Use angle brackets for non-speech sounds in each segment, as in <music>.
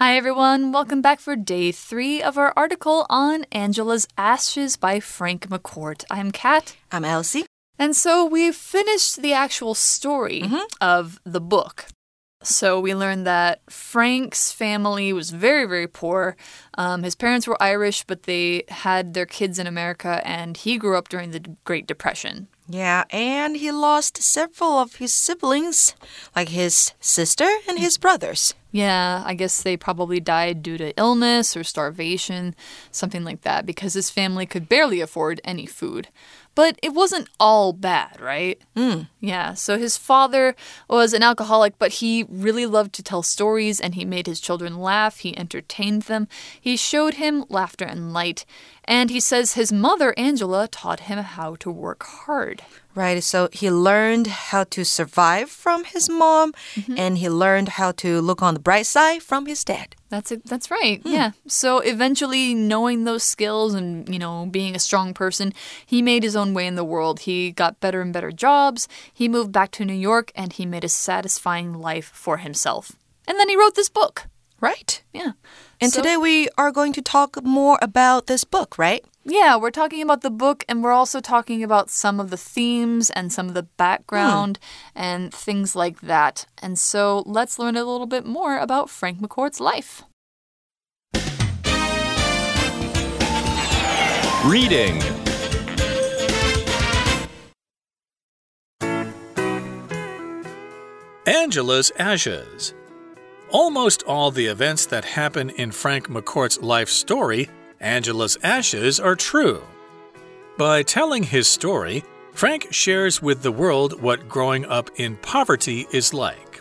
Hi, everyone. Welcome back for day three of our article on Angela's Ashes by Frank McCourt. I'm Kat. I'm Elsie. And so we've finished the actual story Mm-hmm. of the book. So we learned that Frank's family was very, very poor. Um, his parents were Irish, but they had their kids in America, and he grew up during the Great Depression. Yeah, and he lost several of his siblings, like his sister and his brothers. Yeah, I guess they probably died due to illness or starvation, something like that, because his family could barely afford any food. But it wasn't all bad, right? Mm. Yeah, so his father was an alcoholic, but he really loved to tell stories and he made his children laugh. He entertained them. He showed him laughter and light. And he says his mother, Angela, taught him how to work hard. Right, so he learned how to survive from his mom, mm-hmm. and he learned how to look on the bright side from his dad. That's it. That's right. Hmm. Yeah. So eventually, knowing those skills and you know being a strong person, he made his own way in the world. He got better and better jobs. He moved back to New York, and he made a satisfying life for himself. And then he wrote this book. Right. Yeah. And So- today we are going to talk more about this book, right? Yeah, we're talking about the book, and we're also talking about some of the themes and some of the background and things like that. And so let's learn a little bit more about Frank McCourt's life. Reading. Angela's Ashes. Almost all the events that happen in Frank McCourt's life story, Angela's Ashes, are true. By telling his story, Frank shares with the world what growing up in poverty is like.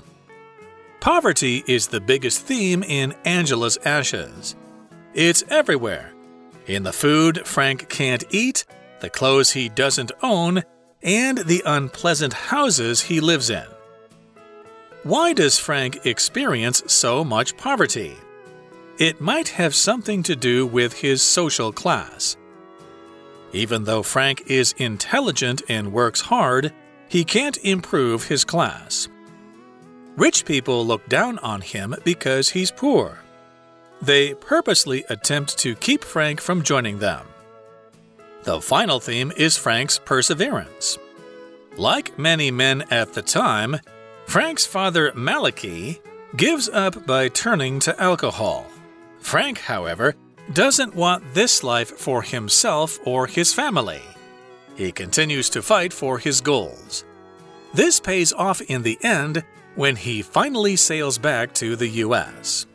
Poverty is the biggest theme in Angela's Ashes. It's everywhere in the food Frank can't eat, the clothes he doesn't own, and the unpleasant houses he lives in. Why does Frank experience so much poverty? It might have something to do with his social class. Even though Frank is intelligent and works hard, he can't improve his class. Rich people look down on him because he's poor. They purposely attempt to keep Frank from joining them. The final theme is Frank's perseverance. Like many men at the time, Frank's father, Malachi, gives up by turning to alcohol. Frank, however, doesn't want this life for himself or his family. He continues to fight for his goals. This pays off in the end when he finally sails back to the U.S.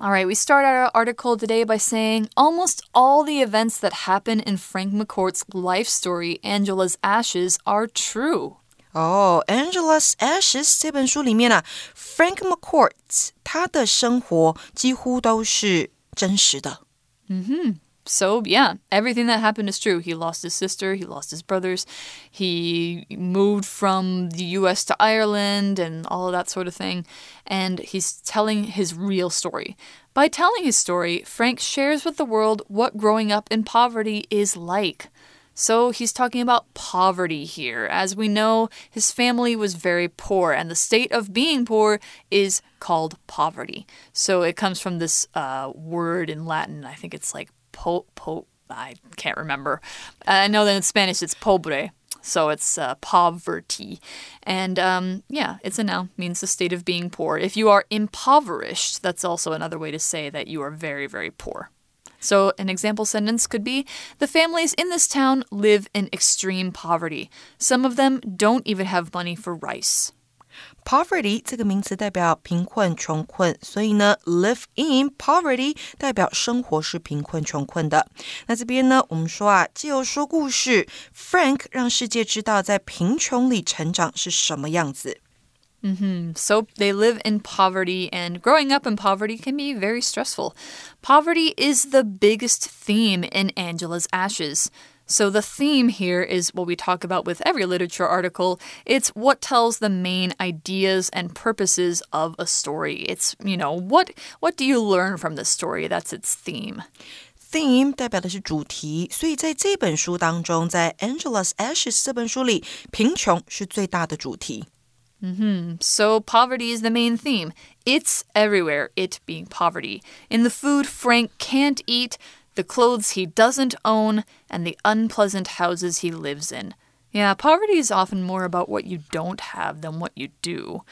All right, we start our article today by saying almost all the events that happen in Frank McCourt's life story, Angela's Ashes, are true. 哦、a n g e l a s Ashes 这本书里面啊，Frank McCourt 他的生活几乎都是真实的。 So, yeah, everything that happened is true. He lost his sister, he lost his brothers, he moved from the US to Ireland, and all of that sort of thing. And he's telling his real story. By telling his story, Frank shares with the world what growing up in poverty is like. So he's talking about poverty here. As we know, his family was very poor, and the state of being poor is called poverty. So it comes from this uh, word in Latin. I think it's like po po. I can't remember. I know that in Spanish it's pobre. So it's uh, poverty. And um, yeah, it's a noun, means the state of being poor. If you are impoverished, that's also another way to say that you are very, very poor. So, an example sentence could be The families in this town live in extreme poverty. Some of them don't even have money for rice. Poverty 这个名词代表贫困、穷困，所以呢，live in poverty 代表生活是贫困、穷困的。那这边呢，我们说啊，借由说故事，Frank 让世界知道在贫穷里成长是什么样子。 So, they live in poverty, and growing up in poverty can be very stressful. Poverty is the biggest theme in Angela's Ashes. So, the theme here is what we talk about with every literature article. It's what tells the main ideas and purposes of a story. It's, you know, what what do you learn from the story? That's its theme. Theme 代表的是主题，所以在这本书当中，在 Angela's Ashes 这本书里，贫穷是最大的主题。 Mm-hmm. So, poverty is the main theme. It's everywhere, it being poverty. In the food Frank can't eat, the clothes he doesn't own, and the unpleasant houses he lives in. Yeah, poverty is often more about what you don't have than what you do.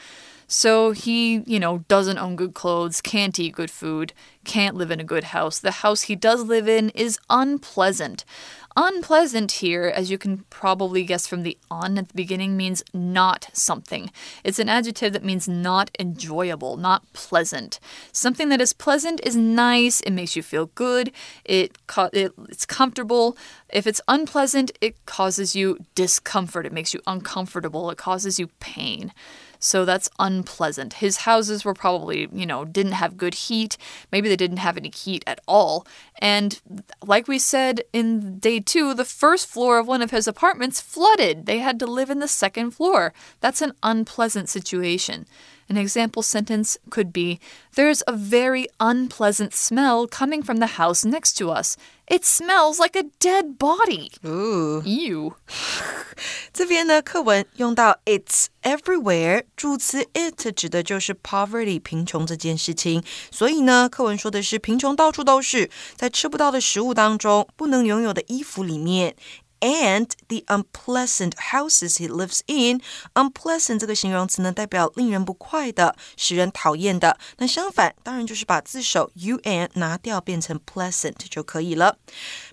So he, you know, doesn't own good clothes, can't eat good food, can't live in a good house. The house he does live in is unpleasant. Unpleasant here, as you can probably guess from the on at the beginning, means not something. It's an adjective that means not enjoyable, not pleasant. Something that is pleasant is nice, it makes you feel good, it, it it's comfortable. If it's unpleasant, it causes you discomfort, it makes you uncomfortable, it causes you pain. So that's unpleasant. His houses were probably, you know, didn't have good heat. Maybe they didn't have any heat at all. And like we said in day two, the first floor of one of his apartments flooded. They had to live in the second floor. That's an unpleasant situation. An example sentence could be There's a very unpleasant smell coming from the house next to us. It smells like a dead body. Ooh. Ew. <laughs> 这边呢，课文用到 "It's everywhere"，助词 "it" 指的就是 poverty 贫穷这件事情。所以呢，课文说的是贫穷到处都是，在吃不到的食物当中，不能拥有的衣服里面。 and the unpleasant houses he lives in. Unpleasant 这个形容词呢，代表令人不快的、使人讨厌的。那相反，当然就是把字首 un 拿掉，变成 pleasant 就可以了。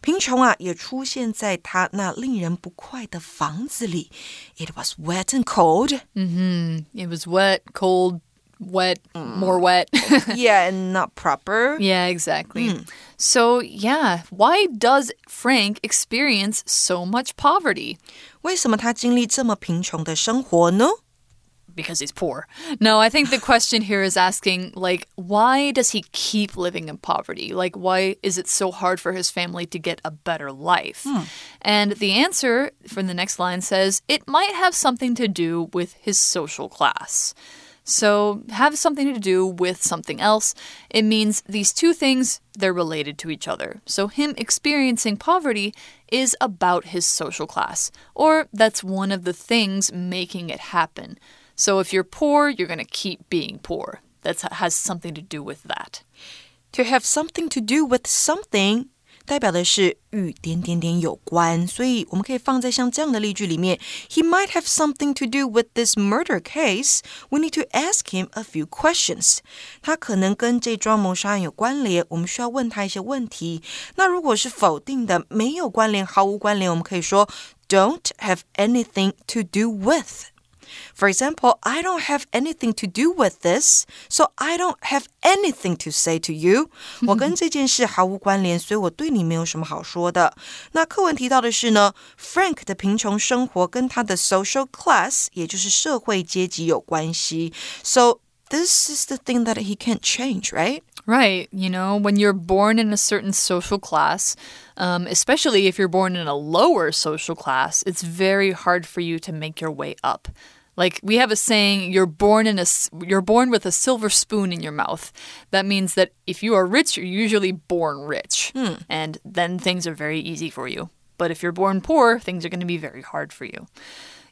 贫穷啊，也出现在他那令人不快的房子里。It was wet and cold. Mm-hmm. It was wet, cold, wet, more wet. <laughs> yeah, and not proper. Yeah, exactly. So, yeah, why does Frank experience so much poverty? 为什么他经历这么贫穷的生活呢？ Because he's poor. No, I think the question here is asking, like, why does he keep living in poverty? Like, why is it so hard for his family to get a better life? And the answer from the next line says it might have something to do with his social class. So, have something to do with something else. It means these two things, they're related to each other. So, him experiencing poverty is about his social class, or that's one of the things making it happen. So, if you're poor, you're going to keep being poor. That has something to do with that. To have something to do with something 代表的是与点点点有关，所以我们可以放在像这样的例句里面。He might have something to do with this murder case. We need to ask him a few questions. 他可能跟这桩谋杀案有关联，我们需要问他一些问题。那如果是否定的，没有关联，毫无关联，我们可以说 don't have anything to do with. For example, I don't have anything to do with this, so I don't have anything to say to you. <laughs> 我跟这件事毫无关联，所以我对你没有什么好说的。那课文提到的是呢，Frank 的贫穷生活跟他的 social class，也就是社会阶级有关系。So this is the thing that he can't change, right? Right. You know, when you're born in a certain social class, um, especially if you're born in a lower social class, it's very hard for you to make your way up. Like we have a saying, you're born in a you're born with a silver spoon in your mouth. That means that if you are rich, you're usually born rich, hmm. and then things are very easy for you. But if you're born poor, things are going to be very hard for you.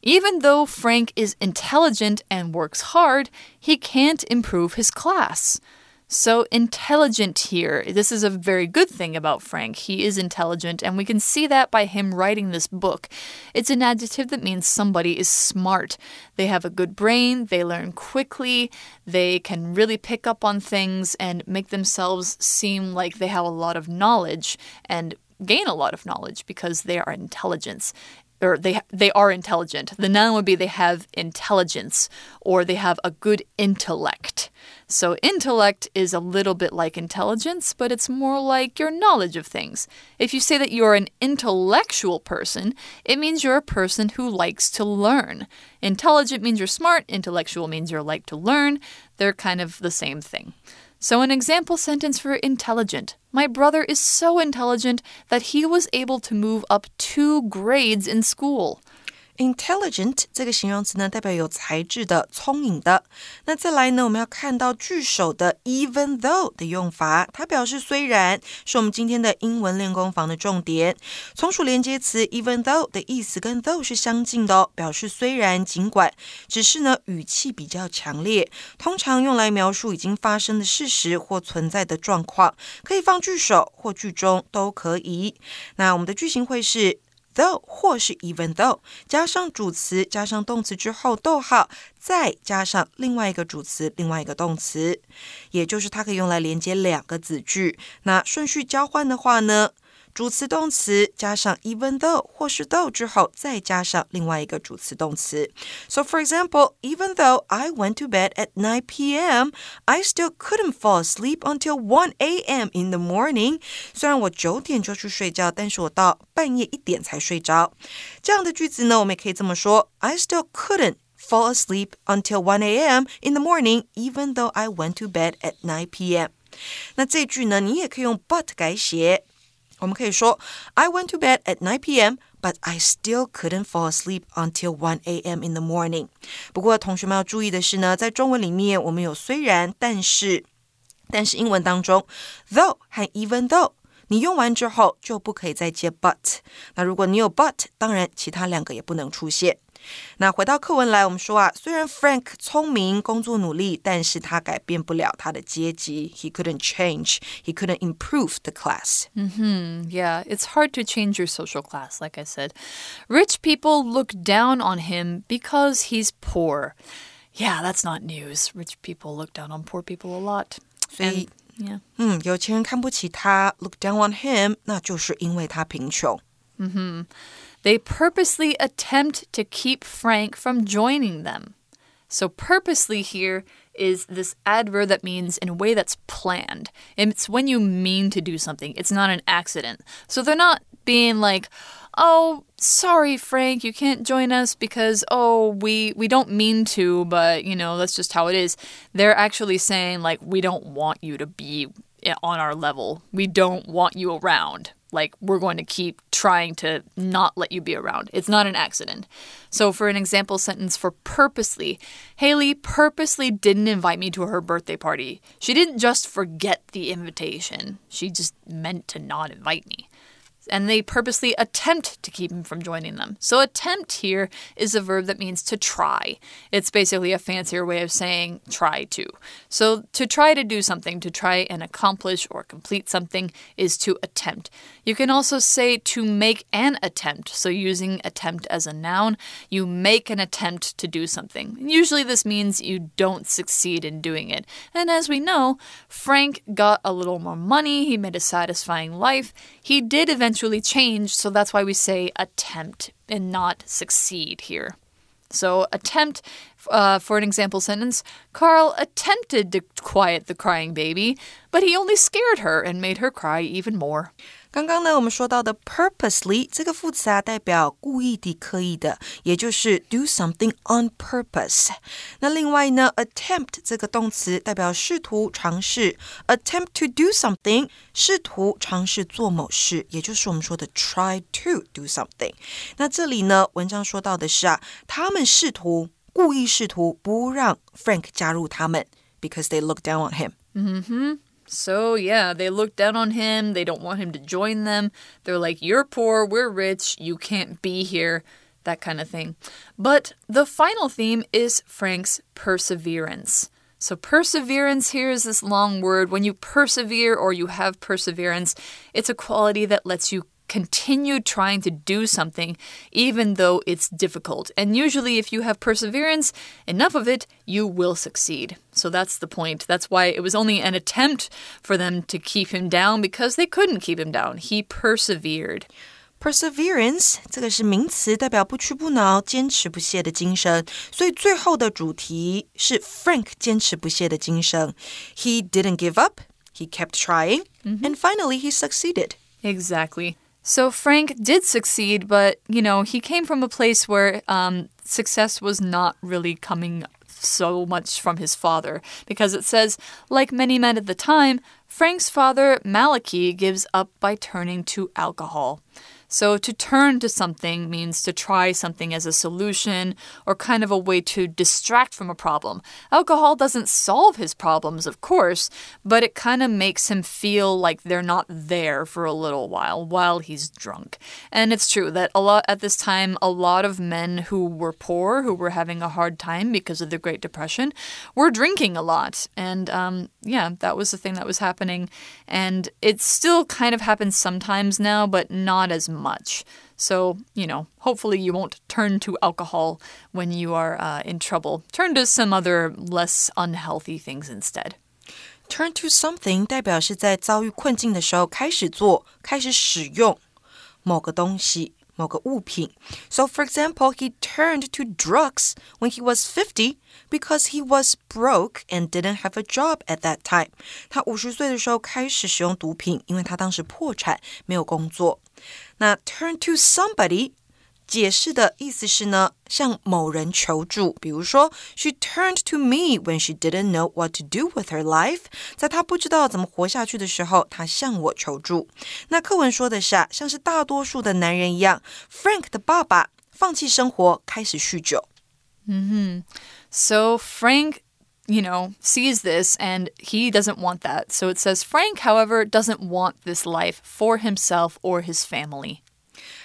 Even though Frank is intelligent and works hard, he can't improve his class. So, intelligent here, this is a very good thing about Frank. He is intelligent, and we can see that by him writing this book. It's an adjective that means somebody is smart. They have a good brain, they learn quickly, they can really pick up on things and make themselves seem like they have a lot of knowledge and gain a lot of knowledge because they are intelligence they they are intelligent. The noun would be they have intelligence or they have a good intellect. So intellect is a little bit like intelligence, but it's more like your knowledge of things. If you say that you're an intellectual person, it means you're a person who likes to learn. Intelligent means you're smart, intellectual means you're like to learn. They're kind of the same thing. So, an example sentence for intelligent. My brother is so intelligent that he was able to move up two grades in school. Intelligent 这个形容词呢，代表有才智的、聪颖的。那再来呢，我们要看到句首的 even though 的用法，它表示虽然，是我们今天的英文练功房的重点。从属连接词 even though 的意思跟 though 是相近的哦，表示虽然、尽管，只是呢语气比较强烈，通常用来描述已经发生的事实或存在的状况，可以放句首或句中都可以。那我们的句型会是。Though 或是 even though 加上主词加上动词之后，逗号再加上另外一个主词，另外一个动词，也就是它可以用来连接两个子句。那顺序交换的话呢？主词动词加上 even though 或是 though 之后，再加上另外一个主词动词。So for example, even though I went to bed at 9 p.m., I still couldn't fall asleep until 1 a.m. in the morning. 虽然我九点就去睡觉，但是我到半夜一点才睡着。这样的句子呢，我们也可以这么说：I still couldn't fall asleep until 1 a.m. in the morning, even though I went to bed at 9 p.m. 那这句呢，你也可以用 but 改写。 我们可以说，I went to bed at 9 p.m. But I still couldn't fall asleep until 1 a.m. in the morning. 不过，同学们要注意的是呢，在中文里面，我们有虽然、但是，但是英文当中，though 和 even though，你用完之后就不可以再接 but。那如果你有 but，当然其他两个也不能出现。那回到课文来，我们说啊，虽然 Frank 聪明、工作努力，但是他改变不了他的阶级。He couldn't change. He couldn't improve the class. Mm-hmm. Yeah, it's hard to change your social class, like I said. Rich people look down on him because he's poor. Yeah, that's not news. Rich people look down on poor people a lot. 所以 Yeah. 嗯，有钱人看不起他，look down on him，那就是因为他贫穷。 They purposely attempt to keep Frank from joining them. So, purposely here is this adverb that means in a way that's planned. It's when you mean to do something, it's not an accident. So, they're not being like, oh, sorry, Frank, you can't join us because, oh, we, we don't mean to, but, you know, that's just how it is. They're actually saying, like, we don't want you to be on our level, we don't want you around like we're going to keep trying to not let you be around. It's not an accident. So, for an example sentence for purposely, Haley purposely didn't invite me to her birthday party. She didn't just forget the invitation, she just meant to not invite me. And they purposely attempt to keep him from joining them. So, attempt here is a verb that means to try. It's basically a fancier way of saying try to. So, to try to do something, to try and accomplish or complete something, is to attempt. You can also say to make an attempt. So, using attempt as a noun, you make an attempt to do something. Usually, this means you don't succeed in doing it. And as we know, Frank got a little more money, he made a satisfying life. He did eventually change, so that's why we say attempt and not succeed here. So, attempt, uh, for an example sentence, Carl attempted to quiet the crying baby, but he only scared her and made her cry even more. 刚刚呢，我们说到的 purposely 这个副词啊，代表故意的、刻意的，也就是 do something on purpose。那另外呢，attempt 这个动词代表试图、尝试，attempt to do something，试图、尝试做某事，也就是我们说的 try to do something。那这里呢，文章说到的是啊，他们试图、故意试图不让 Frank 加入他们，because they look down on him。 So, yeah, they look down on him. They don't want him to join them. They're like, You're poor, we're rich, you can't be here, that kind of thing. But the final theme is Frank's perseverance. So, perseverance here is this long word. When you persevere or you have perseverance, it's a quality that lets you continue trying to do something even though it's difficult. And usually, if you have perseverance, enough of it, you will succeed. So that's the point. That's why it was only an attempt for them to keep him down because they couldn't keep him down. He persevered. Perseverance 这个是名词，代表不屈不挠、坚持不懈的精神。所以最后的主题是 Frank 坚持不懈的精神。He didn't give up. He kept trying, and finally he succeeded. Exactly. So Frank did succeed, but you know, he came from a place where um, success was not really coming so much from his father because it says, like many men at the time, Frank's father, Malachi, gives up by turning to alcohol. So to turn to something means to try something as a solution or kind of a way to distract from a problem. Alcohol doesn't solve his problems, of course, but it kind of makes him feel like they're not there for a little while while he's drunk. And it's true that a lot at this time a lot of men who were poor, who were having a hard time because of the Great Depression, were drinking a lot. And um, yeah, that was the thing that was happening. And it still kind of happens sometimes now, but not as much So, you know, hopefully you won't turn to alcohol when you are uh, in trouble. Turn to some other less unhealthy things instead. Turn to something 代表是在遭遇困境的时候开始做、开始使用某个东西、某个物品。So, for example, he turned to drugs when he was 50 because he was broke and didn't have a job at that time. 他五十岁的时候开始使用毒品，因为他当时破产，没有工作。 那 turn to somebody 解释的意思是呢，向某人求助。比如说，She turned to me when she didn't know what to do with her life。在她不知道怎么活下去的时候，她向我求助。那课文说的是啊，像是大多数的男人一样，Frank 的爸爸放弃生活，开始酗酒。嗯哼，So Frank you know, sees this and he doesn't want that. So it says Frank, however, doesn't want this life for himself or his family.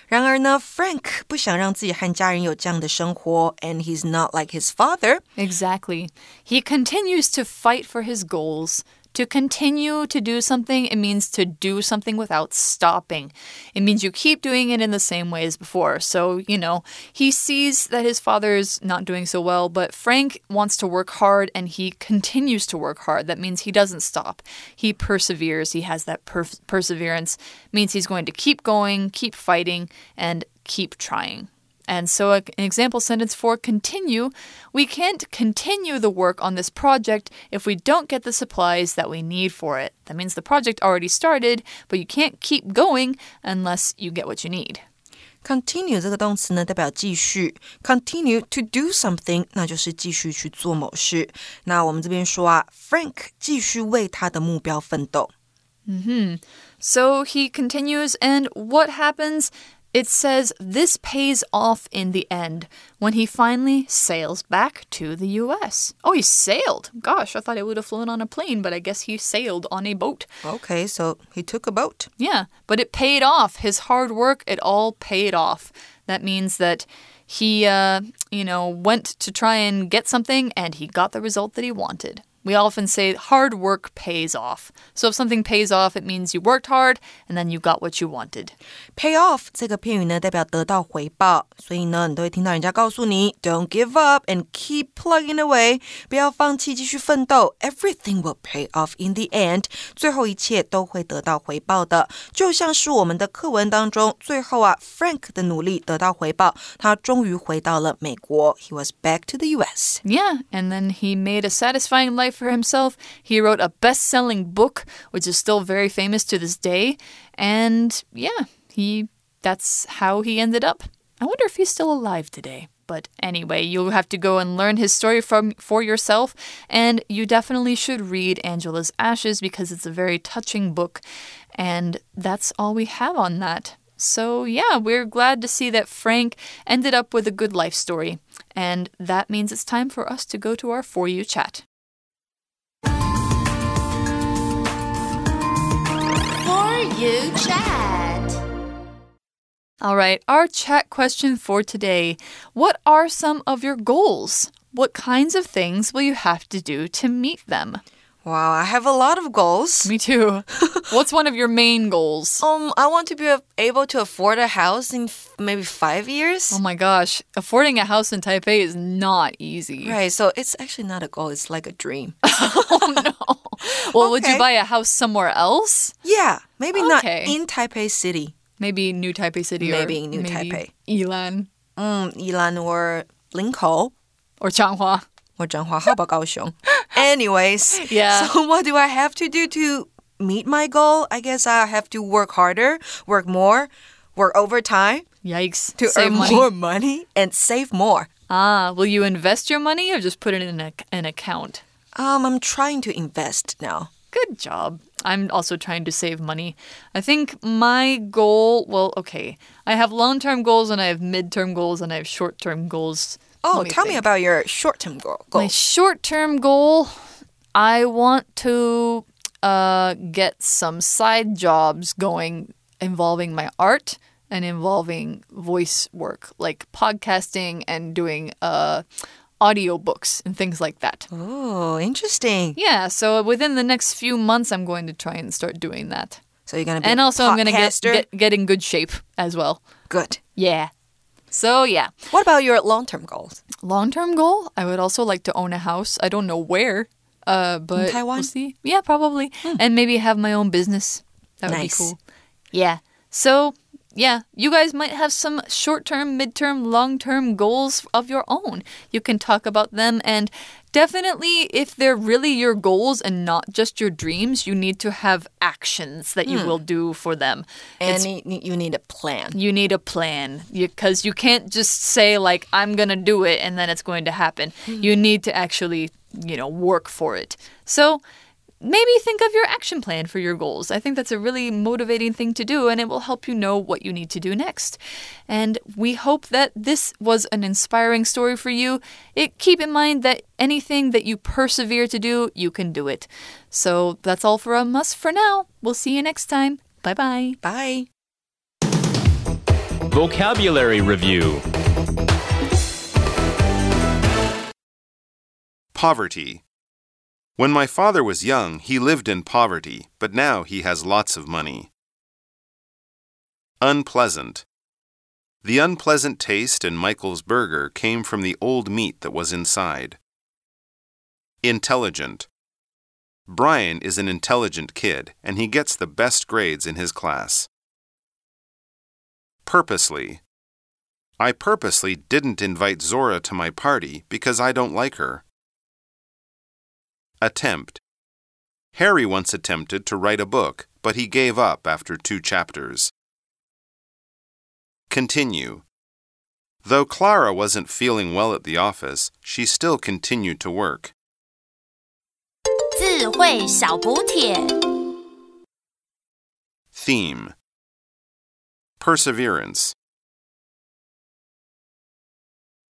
然而呢，Frank 不想让自己和家人有这样的生活，and he's not like his father. Exactly. He continues to fight for his goals. to continue to do something, it means to do something without stopping. It means you keep doing it in the same way as before. So, you know, he sees that his father's not doing so well, but Frank wants to work hard and he continues to work hard. That means he doesn't stop. He perseveres. He has that per perseverance. It means he's going to keep going, keep fighting, and keep trying. And so, an example sentence for continue we can't continue the work on this project if we don't get the supplies that we need for it. That means the project already started, but you can't keep going unless you get what you need. Continue 这个动词呢，代表继续。Continue to do something，那就是继续去做某事。那我们这边说啊，Frank 继续为他的目标奋斗。Mm hmm. So he continues, and what happens? It says this pays off in the end when he finally sails back to the US. Oh, he sailed. Gosh, I thought he would have flown on a plane, but I guess he sailed on a boat. Okay, so he took a boat. Yeah, but it paid off. His hard work, it all paid off. That means that he, uh, you know, went to try and get something and he got the result that he wanted. We often say hard work pays off. So if something pays off, it means you worked hard and then you got what you wanted. Pay off 这个片语呢，代表得到回报，所以呢，你都会听到人家告诉你，Don't give up and keep plugging away，不要放弃，继续奋斗。Everything will pay off in the end，最后一切都会得到回报的。就像是我们的课文当中，最后啊，Frank 的努力得到回报，他终于回到了美国。He was back to the U.S. Yeah, and then he made a satisfying life for himself. He wrote a best selling book, which is still very famous to this day. And yeah, he that's how he ended up. I wonder if he's still alive today. But anyway, you'll have to go and learn his story from for yourself, and you definitely should read Angela's Ashes because it's a very touching book, and that's all we have on that. So, yeah, we're glad to see that Frank ended up with a good life story. And that means it's time for us to go to our For You chat. You Chat. All right, our chat question for today What are some of your goals? What kinds of things will you have to do to meet them? Wow, I have a lot of goals. Me too. <laughs> What's one of your main goals? Um, I want to be able to afford a house in maybe five years. Oh my gosh, affording a house in Taipei is not easy. Right, so it's actually not a goal, it's like a dream. <laughs> oh no. <laughs> Well, would you buy a house somewhere else? Yeah, maybe not in Taipei City. Maybe New Taipei City Maybe or New maybe Taipei. Yilan Mm, Yilan or Linkou or Changhua. or Changhua. How about Kaohsiung? <laughs> Anyways, Yeah. <laughs> So what do I have to do to meet my goal? I guess I have to work harder, work more, work overtime Yikes. to Save earn money. more money and save more. Ah, will you invest your money or just put it in a, an account? Um, I'm trying to invest now. Good job. I'm also trying to save money. I think my goal, well, okay, I have long term goals and I have mid term goals and I have short term goals. Oh, Let tell me about your short-term goal. My short term goal, I want to uh, get some side jobs going involving my art and involving voice work, like podcasting and doing uh, audiobooks and things like that. Oh, interesting. Yeah, so within the next few months, I'm going to try and start doing that. So you're gonna be And also, I'm going to get, get get in good shape as well. good. Yeah. So yeah, What about your long-term goals? long term goal, I would also like to own a house. I don't know where, uh, but Taiwan? we'll see. Yeah, probably, and maybe have my own business. That would Nice. be cool. Yeah. So yeah, you guys might have some short term, mid term, long term goals of your own. You can talk about them and. Definitely, if they're really your goals and not just your dreams, you need to have actions that you hmm. will do for them. And you need- you need a plan. You need a plan because you, can't just say like I'm going to do it and then it's going to happen. Hmm. You need to actually, you know, work for it. So, maybe think of your action plan for your goals. I think that's a really motivating thing to do and it will help you know what you need to do next. And we hope that this was an inspiring story for you. It keep in mind that anything that you persevere to do, you can do it. So, that's all from us for now. We'll see you next time. Bye-bye. Bye. Vocabulary Review Poverty. When my father was young, he lived in poverty, but now he has lots of money. Unpleasant. The unpleasant taste in Michael's burger came from the old meat that was inside. Intelligent. Brian is an intelligent kid, and he gets the best grades in his class. Purposely. I purposely didn't invite Zora to my party because I don't like her. Attempt. Harry once attempted to write a book, but he gave up after two chapters. Continue. Though Clara wasn't feeling well at the office, she still continued to work. 智慧小补帖。 Theme Perseverance.